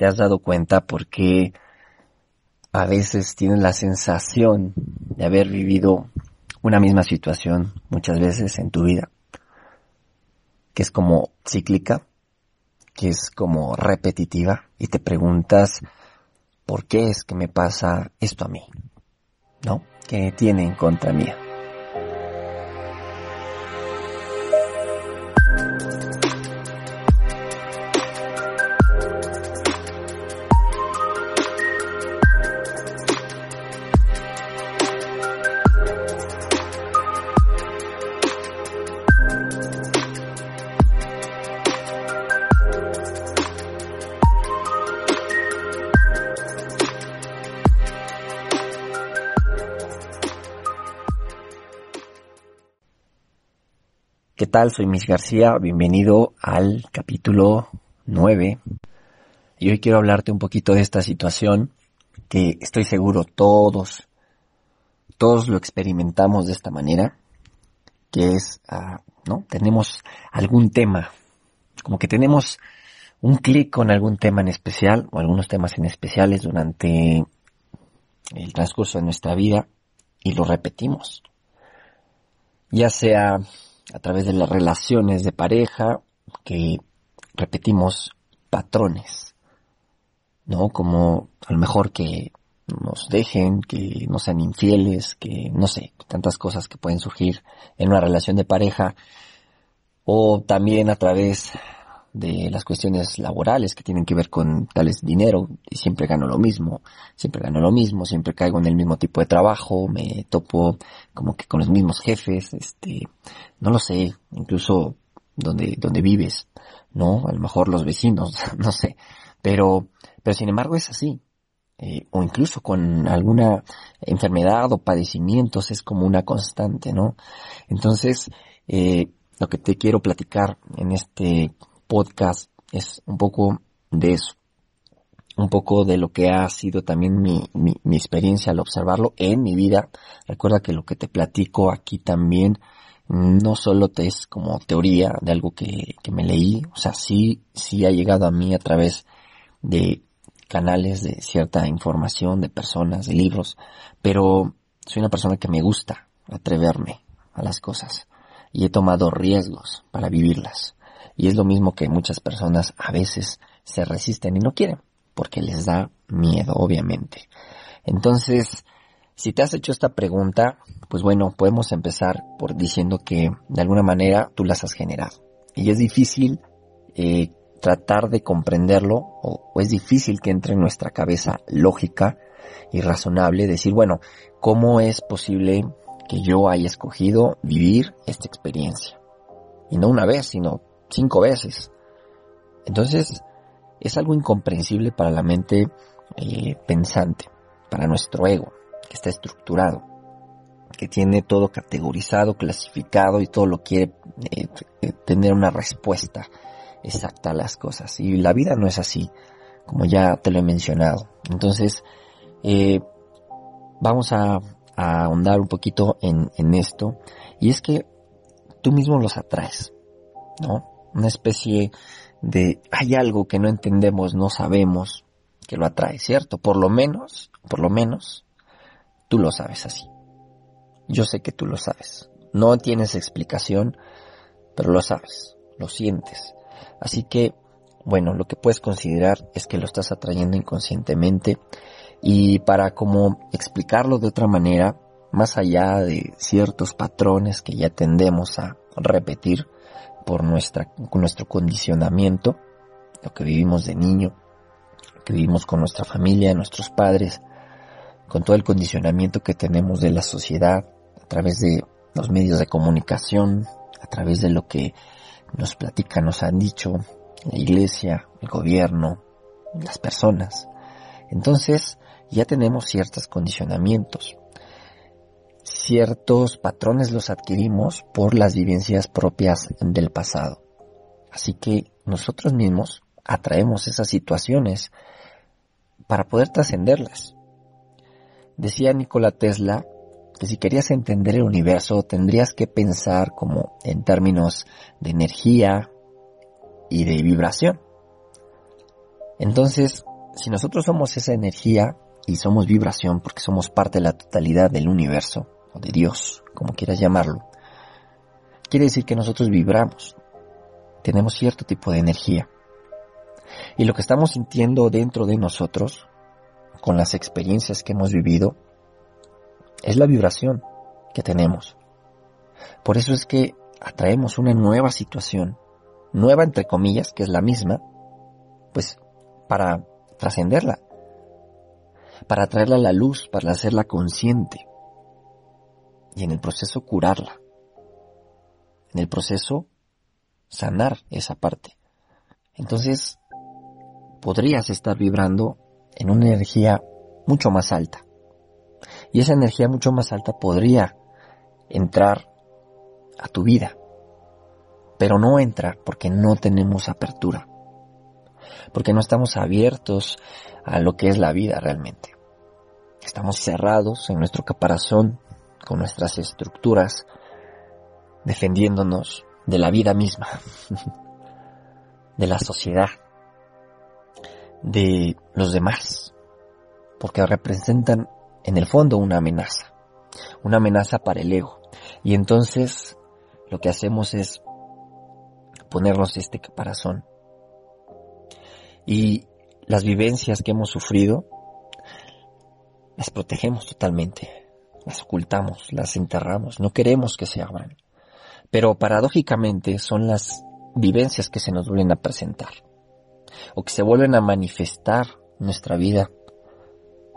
te has dado cuenta porque a veces tienes la sensación de haber vivido una misma situación muchas veces en tu vida, que es como cíclica, que es como repetitiva y te preguntas, ¿por qué es que me pasa esto a mí? ¿No? ¿Qué tiene en contra mía? ¿Qué tal? Soy Miss García, bienvenido al capítulo 9. Y hoy quiero hablarte un poquito de esta situación que estoy seguro todos, todos lo experimentamos de esta manera, que es, uh, ¿no? Tenemos algún tema, como que tenemos un clic con algún tema en especial o algunos temas en especiales durante el transcurso de nuestra vida y lo repetimos. Ya sea a través de las relaciones de pareja que repetimos patrones, ¿no? Como a lo mejor que nos dejen, que no sean infieles, que no sé, tantas cosas que pueden surgir en una relación de pareja o también a través de las cuestiones laborales que tienen que ver con tales dinero y siempre gano lo mismo, siempre gano lo mismo, siempre caigo en el mismo tipo de trabajo, me topo como que con los mismos jefes, este, no lo sé, incluso donde, donde vives, ¿no? A lo mejor los vecinos, no sé, pero, pero sin embargo es así. Eh, o incluso con alguna enfermedad o padecimientos es como una constante, ¿no? Entonces, eh, lo que te quiero platicar en este podcast es un poco de eso, un poco de lo que ha sido también mi, mi, experiencia al observarlo en mi vida. Recuerda que lo que te platico aquí también no solo te es como teoría de algo que, que me leí, o sea, sí, sí ha llegado a mí a través de canales de cierta información, de personas, de libros, pero soy una persona que me gusta atreverme a las cosas y he tomado riesgos para vivirlas. Y es lo mismo que muchas personas a veces se resisten y no quieren, porque les da miedo, obviamente. Entonces, si te has hecho esta pregunta, pues bueno, podemos empezar por diciendo que de alguna manera tú las has generado. Y es difícil eh, tratar de comprenderlo, o, o es difícil que entre en nuestra cabeza lógica y razonable decir, bueno, ¿cómo es posible que yo haya escogido vivir esta experiencia? Y no una vez, sino cinco veces. Entonces, es algo incomprensible para la mente eh, pensante, para nuestro ego, que está estructurado, que tiene todo categorizado, clasificado y todo lo quiere eh, eh, tener una respuesta exacta a las cosas. Y la vida no es así, como ya te lo he mencionado. Entonces, vamos a, a, ahondar un poquito en, en esto. Y es que tú mismo los atraes, ¿no? Una especie de hay algo que no entendemos, no sabemos que lo atrae, ¿cierto? Por lo menos, por lo menos, tú lo sabes así. Yo sé que tú lo sabes. No tienes explicación, pero lo sabes, lo sientes. Así que, bueno, lo que puedes considerar es que lo estás atrayendo inconscientemente y para como explicarlo de otra manera, más allá de ciertos patrones que ya tendemos a repetir, por nuestra, nuestro condicionamiento, lo que vivimos de niño, lo que vivimos con nuestra familia, nuestros padres, con todo el condicionamiento que tenemos de la sociedad, a través de los medios de comunicación, a través de lo que nos platican, nos han dicho, la iglesia, el gobierno, las personas. Entonces, ya tenemos ciertos condicionamientos ciertos patrones los adquirimos por las vivencias propias del pasado. Así que nosotros mismos atraemos esas situaciones para poder trascenderlas. Decía Nikola Tesla que si querías entender el universo tendrías que pensar como en términos de energía y de vibración. Entonces, si nosotros somos esa energía y somos vibración porque somos parte de la totalidad del universo o de Dios, como quieras llamarlo, quiere decir que nosotros vibramos, tenemos cierto tipo de energía. Y lo que estamos sintiendo dentro de nosotros, con las experiencias que hemos vivido, es la vibración que tenemos. Por eso es que atraemos una nueva situación, nueva entre comillas, que es la misma, pues para trascenderla, para traerla a la luz, para hacerla consciente y en el proceso curarla, en el proceso sanar esa parte. Entonces, podrías estar vibrando en una energía mucho más alta. Y esa energía mucho más alta podría entrar a tu vida. Pero no entra porque no tenemos apertura. Porque no estamos abiertos a lo que es la vida realmente. Estamos cerrados en nuestro caparazón, con nuestras estructuras, defendiéndonos de la vida misma, de la sociedad, de los demás, porque representan en el fondo una amenaza, una amenaza para el ego. Y entonces lo que hacemos es ponernos este caparazón. Y las vivencias que hemos sufrido, las protegemos totalmente, las ocultamos, las enterramos, no queremos que se abran. Pero paradójicamente son las vivencias que se nos vuelven a presentar o que se vuelven a manifestar nuestra vida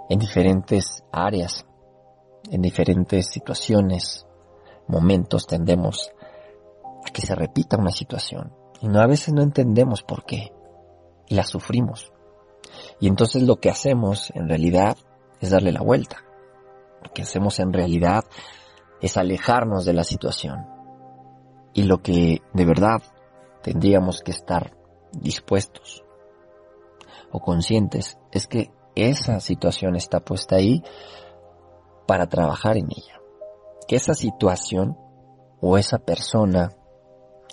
en diferentes áreas, en diferentes situaciones, momentos tendemos a que se repita una situación y no, a veces no entendemos por qué y la sufrimos. Y entonces lo que hacemos en realidad es darle la vuelta. Lo que hacemos en realidad es alejarnos de la situación y lo que de verdad tendríamos que estar dispuestos o conscientes es que esa situación está puesta ahí para trabajar en ella. Que esa situación o esa persona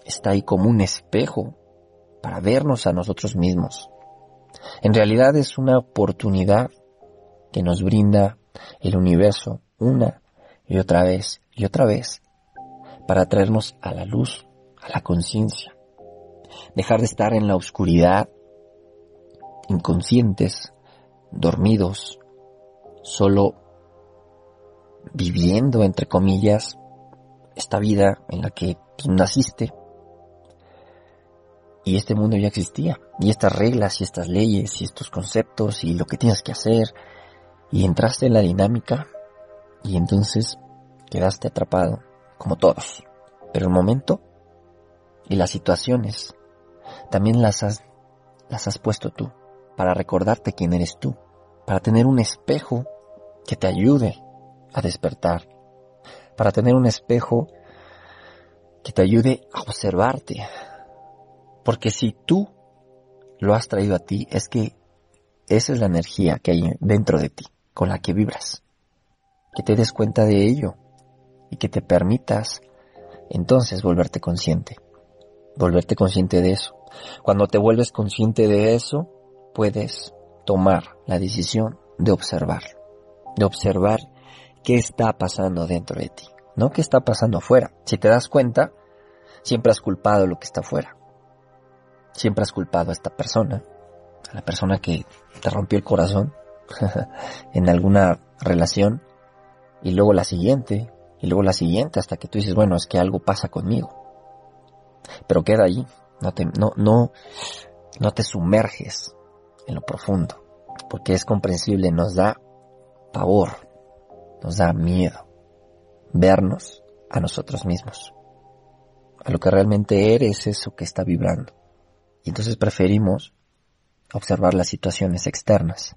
está ahí como un espejo para vernos a nosotros mismos. En realidad es una oportunidad que nos brinda el universo una y otra vez y otra vez para traernos a la luz, a la conciencia. Dejar de estar en la oscuridad, inconscientes, dormidos, solo viviendo, entre comillas, esta vida en la que naciste. Y este mundo ya existía. Y estas reglas y estas leyes y estos conceptos y lo que tienes que hacer. Y entraste en la dinámica y entonces quedaste atrapado como todos. Pero el momento y las situaciones también las has, las has puesto tú para recordarte quién eres tú, para tener un espejo que te ayude a despertar, para tener un espejo que te ayude a observarte. Porque si tú lo has traído a ti, es que esa es la energía que hay dentro de ti, con la que vibras. Que te des cuenta de ello y que te permitas entonces volverte consciente. Volverte consciente de eso. Cuando te vuelves consciente de eso, puedes tomar la decisión de observar. De observar qué está pasando dentro de ti. No qué está pasando afuera. Si te das cuenta, siempre has culpado lo que está afuera. Siempre has culpado a esta persona, a la persona que te rompió el corazón en alguna relación, y luego la siguiente, y luego la siguiente hasta que tú dices, bueno, es que algo pasa conmigo. Pero queda ahí, no te, no, no, no te sumerges en lo profundo, porque es comprensible, nos da pavor, nos da miedo vernos a nosotros mismos, a lo que realmente eres eso que está vibrando. Y entonces preferimos observar las situaciones externas,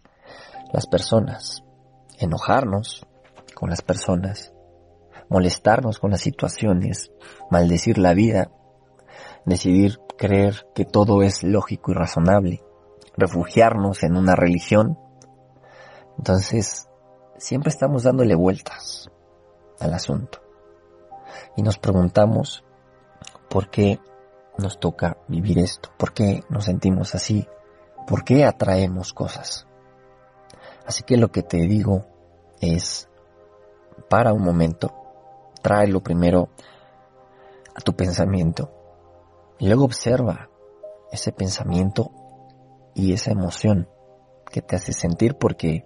las personas, enojarnos con las personas, molestarnos con las situaciones, maldecir la vida, decidir creer que todo es lógico y razonable, refugiarnos en una religión. Entonces, siempre estamos dándole vueltas al asunto. Y nos preguntamos por qué nos toca vivir esto, por qué nos sentimos así, ¿Por qué atraemos cosas? Así que lo que te digo es, para un momento, tráelo primero a tu pensamiento y luego observa ese pensamiento y esa emoción que te hace sentir porque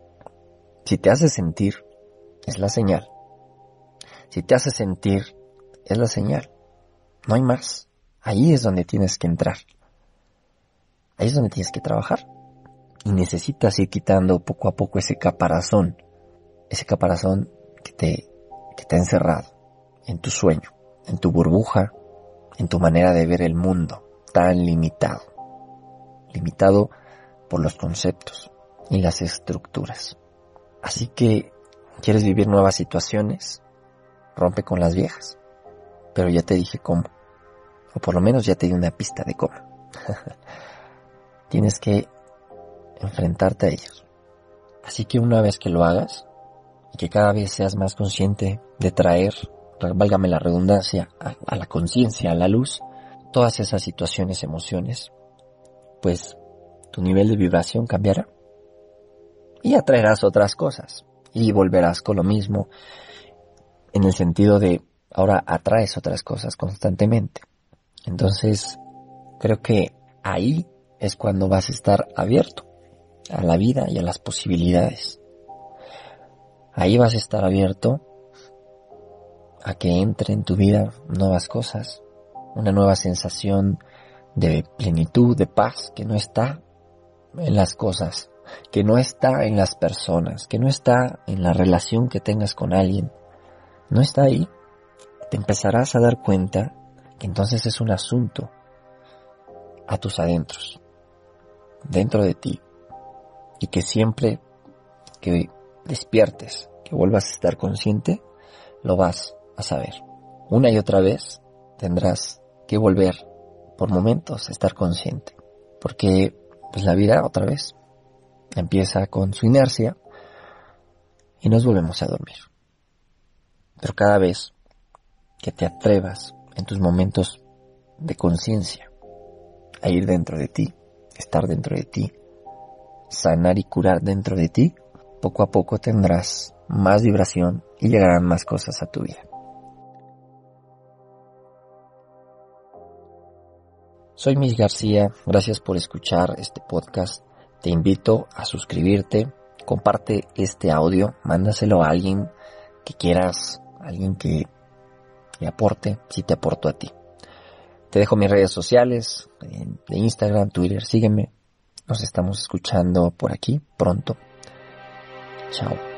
si te hace sentir es la señal. Si te hace sentir es la señal. No hay más. Ahí es donde tienes que entrar. Ahí es donde tienes que trabajar. Y necesitas ir quitando poco a poco ese caparazón. Ese caparazón que te, que te ha encerrado en tu sueño, en tu burbuja, en tu manera de ver el mundo tan limitado. Limitado por los conceptos y las estructuras. Así que, ¿quieres vivir nuevas situaciones? Rompe con las viejas. Pero ya te dije cómo. Por lo menos ya te di una pista de cómo. Tienes que enfrentarte a ellos. Así que una vez que lo hagas, y que cada vez seas más consciente de traer, válgame la redundancia, a, a la conciencia, a la luz, todas esas situaciones, emociones, pues tu nivel de vibración cambiará y atraerás otras cosas y volverás con lo mismo en el sentido de ahora atraes otras cosas constantemente. Entonces, creo que ahí es cuando vas a estar abierto a la vida y a las posibilidades. Ahí vas a estar abierto a que entre en tu vida nuevas cosas, una nueva sensación de plenitud, de paz que no está en las cosas, que no está en las personas, que no está en la relación que tengas con alguien, no está ahí, te empezarás a dar cuenta entonces es un asunto a tus adentros, dentro de ti, y que siempre que despiertes, que vuelvas a estar consciente, lo vas a saber. Una y otra vez tendrás que volver por momentos a estar consciente, porque pues la vida otra vez empieza con su inercia y nos volvemos a dormir. Pero cada vez que te atrevas en tus momentos de conciencia a ir dentro de ti, estar dentro de ti, sanar y curar dentro de ti, poco a poco tendrás más vibración y llegarán más cosas a tu vida. Soy Miss García, gracias por escuchar este podcast te invito a suscribirte, comparte este audio, mándaselo a alguien que quieras, alguien que le aporte, si te aporto a ti. Te dejo mis redes sociales, de Instagram, Twitter, sígueme. Nos estamos escuchando por aquí pronto. Chao.